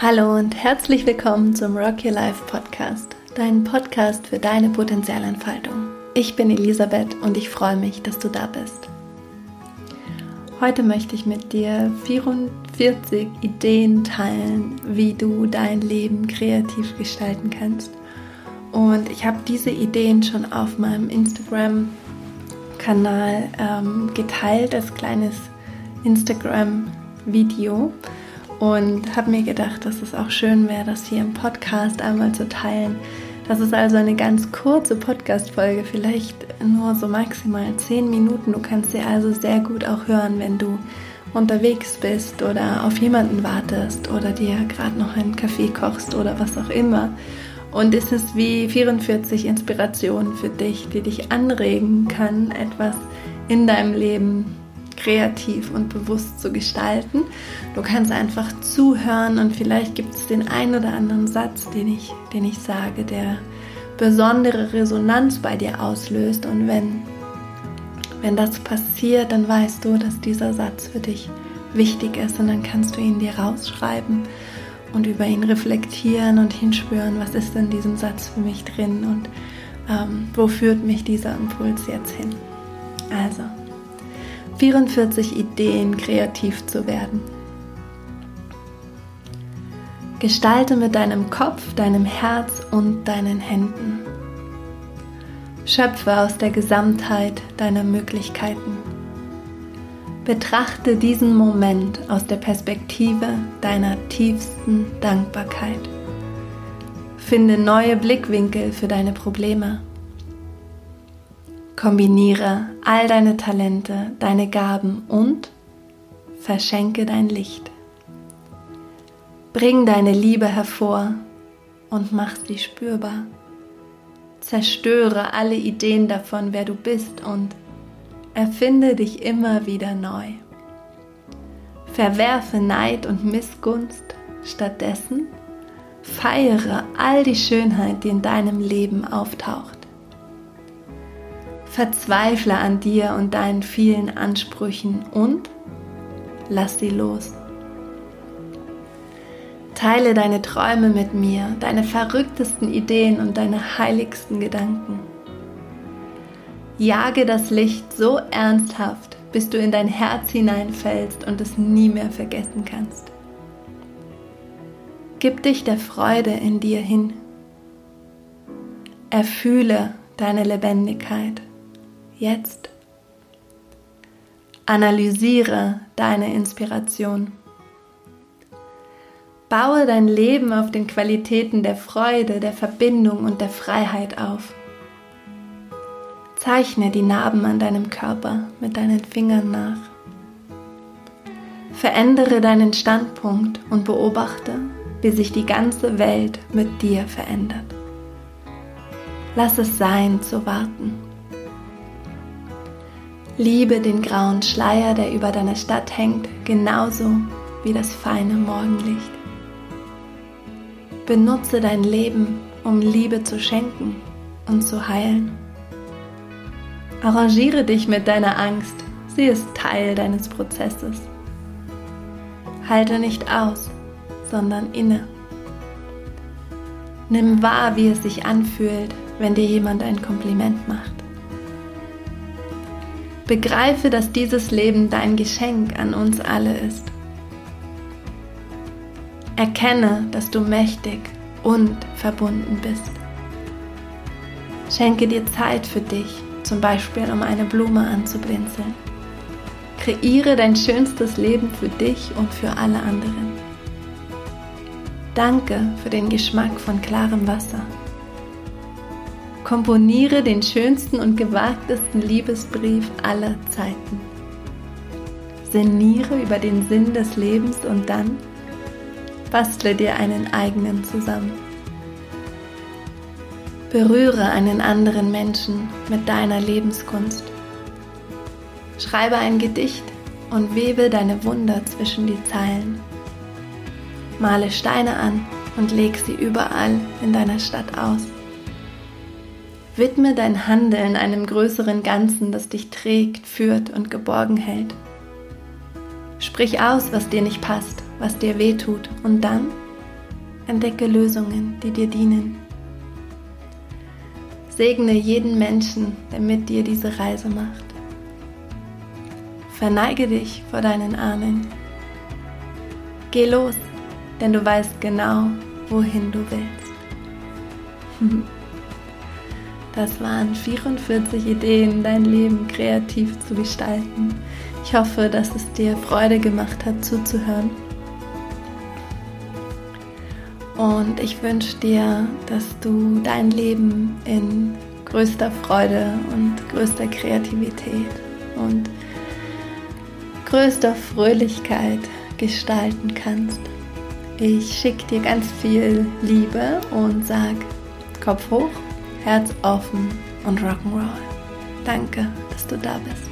Hallo und herzlich willkommen zum Rock Your Life Podcast, dein Podcast für deine Potenzialentfaltung. Ich bin Elisabeth und ich freue mich, dass du da bist. Heute möchte ich mit dir 44 Ideen teilen, wie du dein Leben kreativ gestalten kannst. Und ich habe diese Ideen schon auf meinem Instagram-Kanal ähm, geteilt als kleines Instagram-Video und habe mir gedacht, dass es auch schön wäre, das hier im Podcast einmal zu teilen. Das ist also eine ganz kurze Podcast-Folge, vielleicht nur so maximal zehn Minuten. Du kannst sie also sehr gut auch hören, wenn du unterwegs bist oder auf jemanden wartest oder dir gerade noch einen Kaffee kochst oder was auch immer. Und es ist wie 44 Inspirationen für dich, die dich anregen kann, etwas in deinem Leben kreativ und bewusst zu gestalten. Du kannst einfach zuhören und vielleicht gibt es den einen oder anderen Satz, den ich, den ich sage, der besondere Resonanz bei dir auslöst. Und wenn, wenn das passiert, dann weißt du, dass dieser Satz für dich wichtig ist und dann kannst du ihn dir rausschreiben und über ihn reflektieren und hinspüren, was ist in diesem Satz für mich drin und ähm, wo führt mich dieser Impuls jetzt hin. Also, 44 Ideen kreativ zu werden. Gestalte mit deinem Kopf, deinem Herz und deinen Händen. Schöpfe aus der Gesamtheit deiner Möglichkeiten. Betrachte diesen Moment aus der Perspektive deiner tiefsten Dankbarkeit. Finde neue Blickwinkel für deine Probleme. Kombiniere all deine Talente, deine Gaben und verschenke dein Licht. Bring deine Liebe hervor und mach sie spürbar. Zerstöre alle Ideen davon, wer du bist und erfinde dich immer wieder neu. Verwerfe Neid und Missgunst, stattdessen feiere all die Schönheit, die in deinem Leben auftaucht. Verzweifle an dir und deinen vielen Ansprüchen und lass sie los. Teile deine Träume mit mir, deine verrücktesten Ideen und deine heiligsten Gedanken. Jage das Licht so ernsthaft, bis du in dein Herz hineinfällst und es nie mehr vergessen kannst. Gib dich der Freude in dir hin. Erfühle deine Lebendigkeit jetzt. Analysiere deine Inspiration. Baue dein Leben auf den Qualitäten der Freude, der Verbindung und der Freiheit auf. Zeichne die Narben an deinem Körper mit deinen Fingern nach. Verändere deinen Standpunkt und beobachte, wie sich die ganze Welt mit dir verändert. Lass es sein zu warten. Liebe den grauen Schleier, der über deiner Stadt hängt, genauso wie das feine Morgenlicht. Benutze dein Leben, um Liebe zu schenken und zu heilen. Arrangiere dich mit deiner Angst, sie ist Teil deines Prozesses. Halte nicht aus, sondern inne. Nimm wahr, wie es sich anfühlt, wenn dir jemand ein Kompliment macht. Begreife, dass dieses Leben dein Geschenk an uns alle ist. Erkenne, dass du mächtig und verbunden bist. Schenke dir Zeit für dich, zum Beispiel um eine Blume anzublinzeln. Kreiere dein schönstes Leben für dich und für alle anderen. Danke für den Geschmack von klarem Wasser. Komponiere den schönsten und gewagtesten Liebesbrief aller Zeiten. Sinniere über den Sinn des Lebens und dann bastle dir einen eigenen zusammen. Berühre einen anderen Menschen mit deiner Lebenskunst. Schreibe ein Gedicht und webe deine Wunder zwischen die Zeilen. Male Steine an und leg sie überall in deiner Stadt aus. Widme dein Handeln einem größeren Ganzen, das dich trägt, führt und geborgen hält. Sprich aus, was dir nicht passt, was dir weh tut und dann Entdecke Lösungen, die dir dienen. Segne jeden Menschen, der mit dir diese Reise macht. Verneige dich vor deinen Ahnen. Geh los, denn du weißt genau, wohin du willst. Das waren 44 Ideen, dein Leben kreativ zu gestalten. Ich hoffe, dass es dir Freude gemacht hat, zuzuhören. Und ich wünsche dir, dass du dein Leben in größter Freude und größter Kreativität und größter Fröhlichkeit gestalten kannst. Ich schicke dir ganz viel Liebe und sag Kopf hoch, Herz offen und Rock'n'Roll. Danke, dass du da bist.